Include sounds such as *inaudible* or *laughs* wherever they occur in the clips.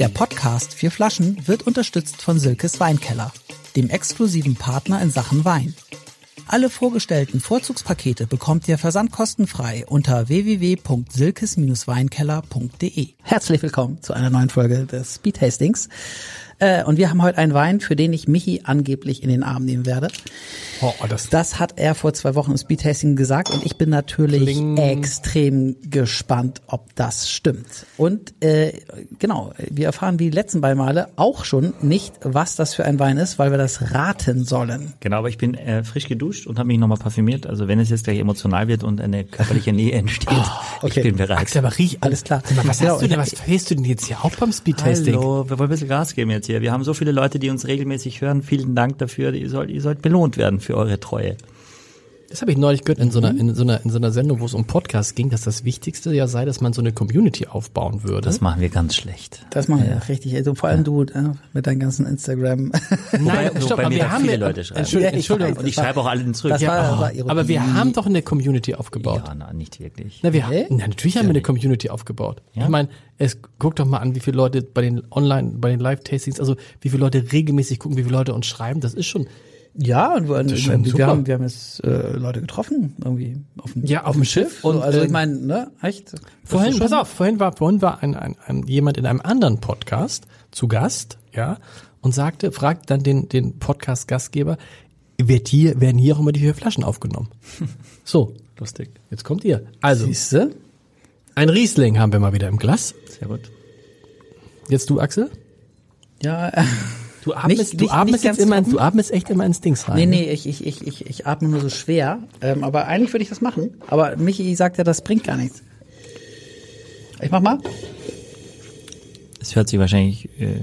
Der Podcast Vier Flaschen wird unterstützt von Silkes Weinkeller, dem exklusiven Partner in Sachen Wein. Alle vorgestellten Vorzugspakete bekommt ihr versandkostenfrei unter www.silkes-weinkeller.de. Herzlich willkommen zu einer neuen Folge des Speed Tastings. Äh, und wir haben heute einen Wein, für den ich Michi angeblich in den Arm nehmen werde. Oh, das, Das hat er vor zwei Wochen im Speedtasting gesagt und ich bin natürlich Kling. extrem gespannt, ob das stimmt. Und äh, genau, wir erfahren wie die letzten beiden Male auch schon nicht, was das für ein Wein ist, weil wir das raten sollen. Genau, aber ich bin äh, frisch geduscht und habe mich nochmal parfümiert. Also wenn es jetzt gleich emotional wird und eine körperliche Nähe entsteht, *laughs* okay. ich bin bereit. Axel, aber riech Alles klar. Mal, was Genau, hast du denn, was du denn jetzt hier auch beim Speedtasting? Hallo, wir wollen ein bisschen Gas geben jetzt hier. Wir haben so viele Leute, die uns regelmäßig hören. Vielen Dank dafür. Ihr sollt, ihr sollt belohnt werden für eure Treue. Das habe ich neulich gehört in so einer, in so einer, in so einer Sendung, wo es um Podcasts ging, dass das Wichtigste ja sei, dass man so eine Community aufbauen würde. Das machen wir ganz schlecht. Das machen wir richtig. Also vor allem du äh, mit deinem ganzen Instagram. *laughs* Nein, Wobei- stopp, wobei aber mir wir haben viele ja- Leute schreiben. Entschuldigung, Ja, ich Entschuldigung. Und ich schreibe auch alle zurück. Das war, Ja, war oh, aber wir haben doch eine Community aufgebaut. ja, na, nicht wirklich. Na, wir, Nee? na, natürlich haben wir eine Community aufgebaut. Ja? Ich meine, es guck doch mal an, wie viele Leute bei den Online, bei den Live-Tastings, also wie viele Leute regelmäßig gucken, wie viele Leute uns schreiben. Das ist schon, Ja, und wir, wir, haben, wir haben jetzt äh, Leute getroffen, irgendwie auf dem, Ja, auf dem Schiff. Und Und, also ich ähm, meine, ne, echt? Vorhin, pass auf, vorhin war, vorhin war ein, ein, ein, jemand in einem anderen Podcast zu Gast, ja, und sagte, fragt dann den, den Podcast-Gastgeber, wird hier, werden hier auch immer die vier Flaschen aufgenommen? *laughs* So, Lustig. jetzt kommt ihr. Also, Siehste? ein Riesling haben wir mal wieder im Glas. Sehr gut. Jetzt du, Axel? Ja, äh, *laughs* Du atmest, Nicht- du atmest nicht ganz jetzt immer, trocken? du atmest echt immer ins Dings rein. Nee, ne? nee, ich, ich, ich, ich, ich atme nur so schwer. Ähm, aber eigentlich würde ich das machen. Aber Michi sagt ja, das bringt gar nichts. Ich mach mal. Es hört sich wahrscheinlich äh,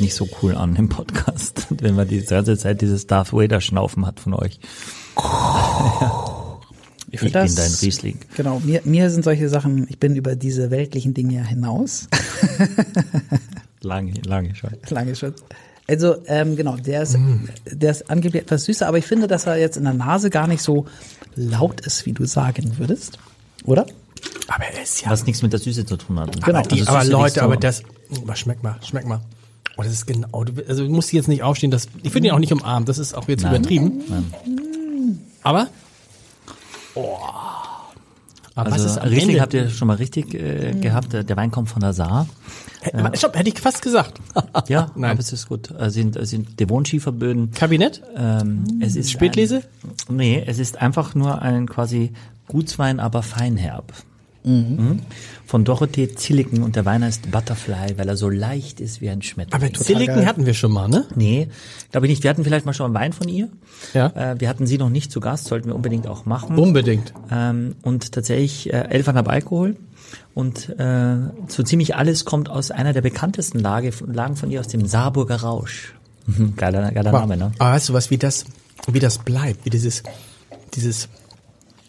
nicht so cool an im Podcast, *laughs* wenn man die ganze Zeit dieses Darth Vader Schnaufen hat von euch. *laughs* Ich, Ich bin dein Riesling. Genau, mir, mir sind solche Sachen, ich bin über diese weltlichen Dinge ja hinaus. *laughs* Lange, lange schon. Lange schon. Also, ähm, genau, der ist, der ist angeblich etwas süßer, aber ich finde, dass er jetzt in der Nase gar nicht so laut ist, wie du sagen würdest. Oder? Aber er ist ja. Was nichts mit der Süße zu tun hat. Genau. aber, die, Also aber Leute, so- aber das, oh, schmeck mal, schmeck mal. Oh, das ist genau, du, also du musst jetzt nicht aufstehen, das, ich finde ihn auch nicht umarmt, das ist auch jetzt Nein. übertrieben. Nein. Aber, oh. Aber Also was ist am Riesling Ende? habt ihr schon mal richtig äh, gehabt. Der Wein kommt von der Saar. Hätte- Stopp, hätte ich fast gesagt. *laughs* Ja, Nein. aber es ist gut. Es sind, es sind Devonschieferböden. Kabinett? Ähm, es ist Spätlese? Ein, nee, es ist einfach nur ein quasi Gutswein, aber feinherb. Mhm. Von Dorothee Zilliken und der Wein heißt Butterfly, weil er so leicht ist wie ein Schmetterling. Aber Silicon geil. hatten wir schon mal, ne? Nee, glaube ich nicht. Wir hatten vielleicht mal schon einen Wein von ihr. Ja. Äh, wir hatten sie noch nicht zu Gast, sollten wir unbedingt auch machen. Unbedingt. Ähm, und tatsächlich äh, 11,5 Alkohol. Und äh, so ziemlich alles kommt aus einer der bekanntesten Lage, Lagen von ihr, aus dem Saarburger Rausch. Mhm, geiler, geiler Name, ne? Aber weißt du was, wie das, wie das bleibt, wie dieses, dieses,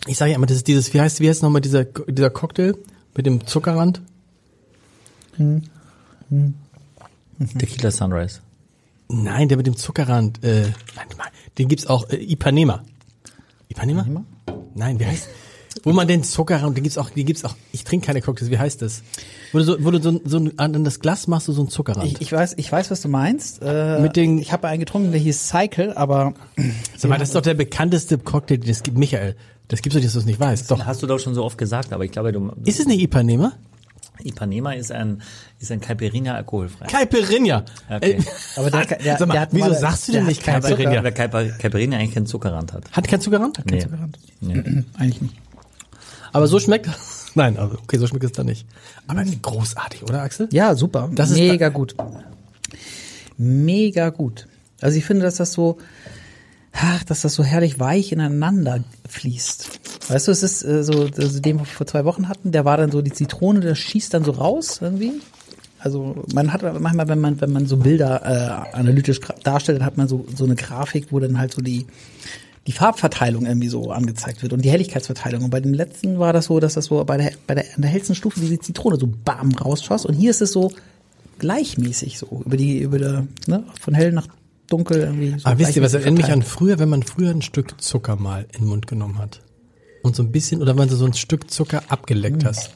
ich sage ja immer, das ist dieses, wie heißt, wie heißt nochmal dieser, dieser Cocktail mit dem Zuckerrand? Tequila Sunrise. Nein, der mit dem Zuckerrand, äh, warte mal, den gibt's auch, äh, Ipanema. Ipanema? Nein, wie heißt, wo man den Zuckerrand, den gibt's auch, den gibt's auch, ich trinke keine Cocktails, wie heißt das? Wo du so, wo du so, so ein- an das Glas machst du so einen Zuckerrand. Ich, ich weiß, ich weiß, was du meinst. Äh, Mit den- ich habe einen getrunken, der hieß Cycle, aber Sag mal, das ist doch der bekannteste Cocktail, den es gibt, Michael. Das gibt's doch, dass du es nicht weißt. Doch. Hast du doch schon so oft gesagt, aber ich glaube, du, Ist es eine Ipanema? Ipanema ist ein, ist ein Caipirinha alkoholfrei. Caipirinha. Okay. Äh, Aber der- hat- der- sag mal, der hat wieso mal- sagst du denn hat nicht keinen. Caipirinha? Weil Caipi- Caipirinha eigentlich keinen Zuckerrand hat. Hat kein Zuckerrand? Nee. Zuckerrand. Nee. *clears throat* eigentlich nicht. Aber so schmeckt *laughs* Nein, also okay, so schmeckt es dann nicht. Aber großartig, oder Axel? Ja, super. Das ist mega gut. Mega gut. Also ich finde, dass das so, ach, dass das so herrlich weich ineinander fließt. Weißt du, es ist äh, so, also den wir vor zwei Wochen hatten, der war dann so die Zitrone, der schießt dann so raus irgendwie. Also man hat manchmal, wenn man wenn man so Bilder äh, analytisch darstellt, dann hat man so so eine Grafik, wo dann halt so die die Farbverteilung irgendwie so angezeigt wird und die Helligkeitsverteilung. Und bei den letzten war das so, dass das so bei der bei der an der hellsten Stufe diese Zitrone so bam rausschoss und hier ist es so gleichmäßig so über die über der ne, von hell nach dunkel irgendwie. So Aber wisst ihr, was erinnert mich an früher, wenn man früher ein Stück Zucker mal in den Mund genommen hat? Und so ein bisschen, oder wenn du so ein Stück Zucker abgeleckt hast.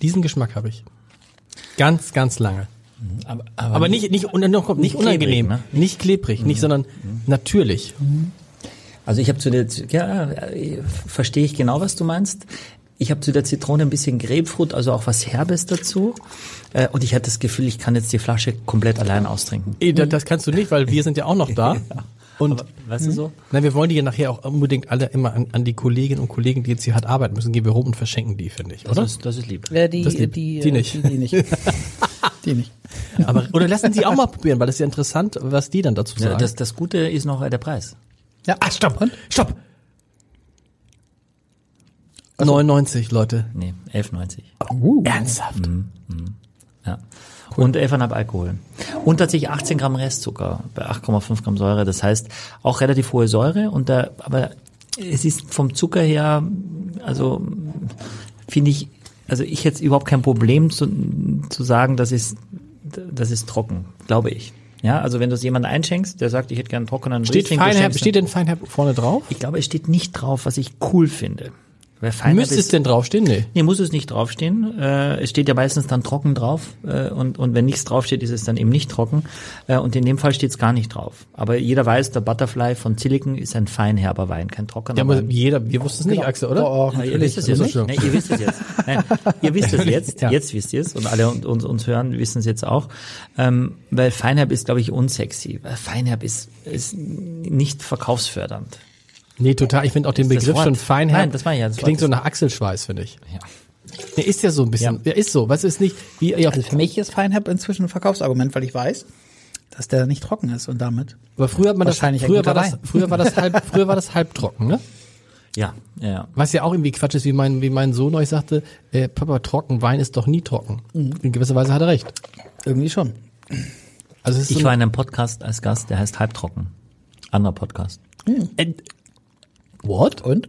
Diesen Geschmack habe ich. Ganz, ganz lange. Aber, Aber nicht, nicht, und noch kommt, nicht Nicht klebrig, unangenehm, ne? nicht klebrig, nicht, sondern natürlich. Also ich habe zu der, ja, äh, verstehe ich genau, was du meinst. Ich habe zu der Zitrone ein bisschen Grapefruit, also auch was Herbes dazu. Äh, Und ich hatte das Gefühl, ich kann jetzt die Flasche komplett allein austrinken. Eh, das, das kannst du nicht, weil wir sind ja auch noch da. *laughs* Und Weißt du so? Nein, wir wollen die ja nachher auch unbedingt alle immer an, an die Kolleginnen und Kollegen, die jetzt hier hart arbeiten müssen, gehen wir rum und verschenken die, finde ich, Das oder? ist, das ist lieb. Äh, die, Das die, die- die, die nicht. Die, die nicht. *laughs* die nicht. Aber, oder lassen Sie auch mal probieren, weil das ist ja interessant, was die dann dazu Ja, sagen. das, das Gute ist noch der Preis. Ja, ah, stopp, stopp! 99, Leute. Nee, 11,90. Uh. Ernsthaft? Ja. Und 11,5 Alkohol. Und tatsächlich 18 Gramm Restzucker bei 8,5 Gramm Säure. Das heißt, auch relativ hohe Säure. Und da, aber es ist vom Zucker her, also finde ich, also ich jetzt überhaupt kein Problem zu, zu sagen, das ist, das ist trocken, glaube ich. Ja, also wenn du es jemandem einschenkst, der sagt, ich hätte gern trockenen Steht, Riesling, Feinherb, steht denn Feinherb vorne drauf? Ich glaube, es steht nicht drauf, was ich cool finde. Müsste es denn draufstehen? Nee. Nee, muss es nicht draufstehen. Äh, es steht ja meistens dann trocken drauf. Äh, und, und wenn nichts draufsteht, ist es dann eben nicht trocken. Äh, und in dem Fall steht es gar nicht drauf. Aber jeder weiß, der Butterfly von Silicon ist ein feinherber Wein, kein trockener Ja, aber Wein. jeder, wir wussten es nicht, Axel, oder? Doch, Ja, ihr natürlich. wisst es jetzt. Nein, ihr wisst es jetzt. Nein, ihr wisst es jetzt. *laughs* Ja. Jetzt wisst ihr es. Und alle und, uns, uns hören wissen es jetzt auch. Ähm, weil Feinherb ist, glaube ich, unsexy. Weil Feinherb ist, ist nicht verkaufsfördernd. Nee, total. Ich finde auch den Begriff schon Feinherb. Nein, das war ja das Klingt so nach Achselschweiß, finde ich. Ja. Nee, ist ja so ein bisschen. Ja, ist so. Was ist nicht, wie, ja, Also für mich ist Feinherb inzwischen ein Verkaufsargument, weil ich weiß, dass der nicht trocken ist und damit. aber früher hat man das, früher war das, *laughs* früher war das halb, früher war das halbtrocken, ne? Ja, ja. Was ja auch irgendwie Quatsch ist, wie mein, wie mein Sohn euch sagte, äh, Papa, trocken, Wein ist doch nie trocken. Mhm. In gewisser Weise hat er recht. Irgendwie schon. Also ist Ich so war in einem Podcast als Gast, der heißt Halbtrocken. Anderer Podcast. äh, What? Und?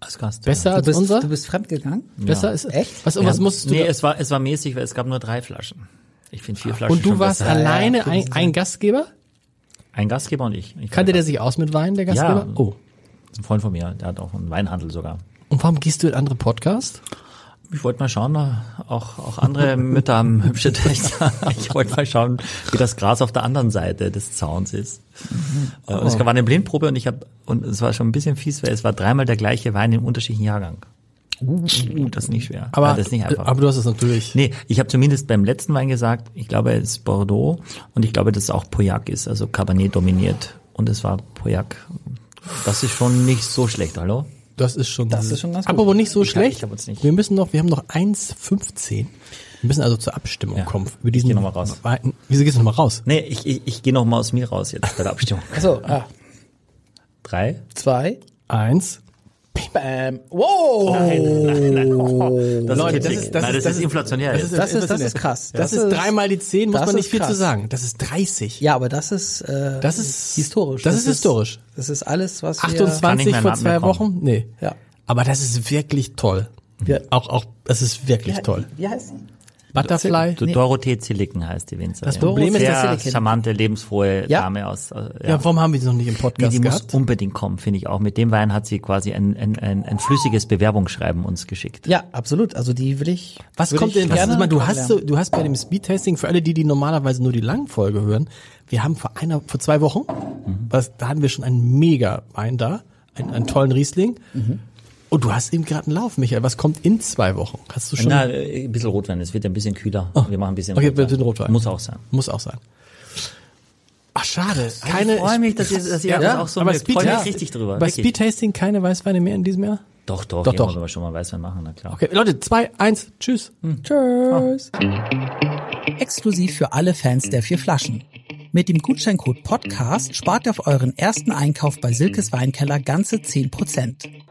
Als Gast. Besser Du als bist, unser? du bist fremdgegangen? Besser ist Echt? Was, was musstest du nee, es war, es war mäßig, weil es gab nur drei Flaschen. Ich finde vier Flaschen und du schon warst besser. alleine ein, ein Gastgeber? Ein Gastgeber und ich. ich Kannte der sich aus mit Wein, der Gastgeber? Ja. Oh. Ein Freund von mir, der hat auch einen Weinhandel sogar. Und warum gehst du in andere Podcasts? Ich wollte mal schauen, auch, auch andere Mütter haben *laughs* hübsche Töchter. Ich wollte mal schauen, wie das Gras auf der anderen Seite des Zauns ist. Äh, Und es war eine Blindprobe und ich habe und es war schon ein bisschen fies, weil es war dreimal der gleiche Wein im unterschiedlichen Jahrgang. Uh, das ist nicht schwer. Aber, das ist nicht einfach. aber du hast es natürlich. Nee, ich habe zumindest beim letzten Wein gesagt, ich glaube, es ist Bordeaux und ich glaube, dass es auch Pauillac ist, also Cabernet dominiert. Und es war Pauillac. Das ist schon nicht so schlecht, hallo? Das ist schon. Das ist schon ganz gut. Aber nicht so Ich schlecht. ich hab uns nicht- Wir müssen noch, wir haben noch 1,15. Wir müssen also zur Abstimmung Ja. kommen. Über diesen geh noch mal raus. Wieso gehst du noch mal raus? Nee, ich, ich, ich gehe noch mal aus mir raus jetzt bei der Abstimmung. *laughs* Achso, ah, Drei? zwei. Eins. Bam. Wow. Das Leute, ist, das Kitzig. ist- das Nein, ist- das das ist inflationär. das jetzt. Das ist, das ist krass. Das, ist dreimal die 10, muss das man nicht ist viel zu krass. sagen. Das ist 30. Ja, aber das ist, äh, Das ist- historisch. das ist historisch. Das ist alles, was wir, Kann 28 nicht mehr vor zwei. Wochen? Nee. Ja. Aber das ist wirklich toll. Ja. Auch, auch, das ist wirklich toll. Wie heißt sie? Butterfly. Du, Dorothee Zilliken heißt die Winzerin. Das Problem ist, Sehr dass Zilliken- charmante, lebensfrohe Ja. Dame aus. Äh, Ja, warum haben wir sie noch nicht im Nee, Podcast die muss gehabt? unbedingt kommen, finde ich auch. Mit dem Wein hat sie quasi ein, ein, ein, ein flüssiges Bewerbungsschreiben uns geschickt. Ja, absolut. Also die will ich. Was will kommt ich denn, was gerne mal, du hast so, du hast bei dem Speedtasting, für alle die, die normalerweise nur die langen Folge hören, wir haben vor einer, vor zwei Wochen, Mhm. was, da hatten wir schon einen mega Wein da, einen, einen tollen Riesling. Mhm. Und du hast eben gerade einen Lauf, Michael. Was kommt in zwei Wochen? Hast du schon? Na, ein bisschen Rotwein, es wird ein bisschen kühler. Wir machen ein bisschen okay, wir sind Rotwein. Muss auch sein. Muss auch sein. Ach, schade. Keine, ich freue mich, dass ihr, dass ihr ja, das auch so aber mögt. Speed, freue mich ja, richtig drüber. Bei. Speedtasting keine Weißweine mehr in diesem Jahr? Doch, doch, Doch, doch, aber schon mal Weißwein machen, na klar. Okay, Leute, zwei, eins, tschüss. Tschüss. Exklusiv für alle Fans der vier Flaschen. Mit dem Gutscheincode Podcast spart ihr auf euren ersten Einkauf bei Silkes Weinkeller ganze 10%.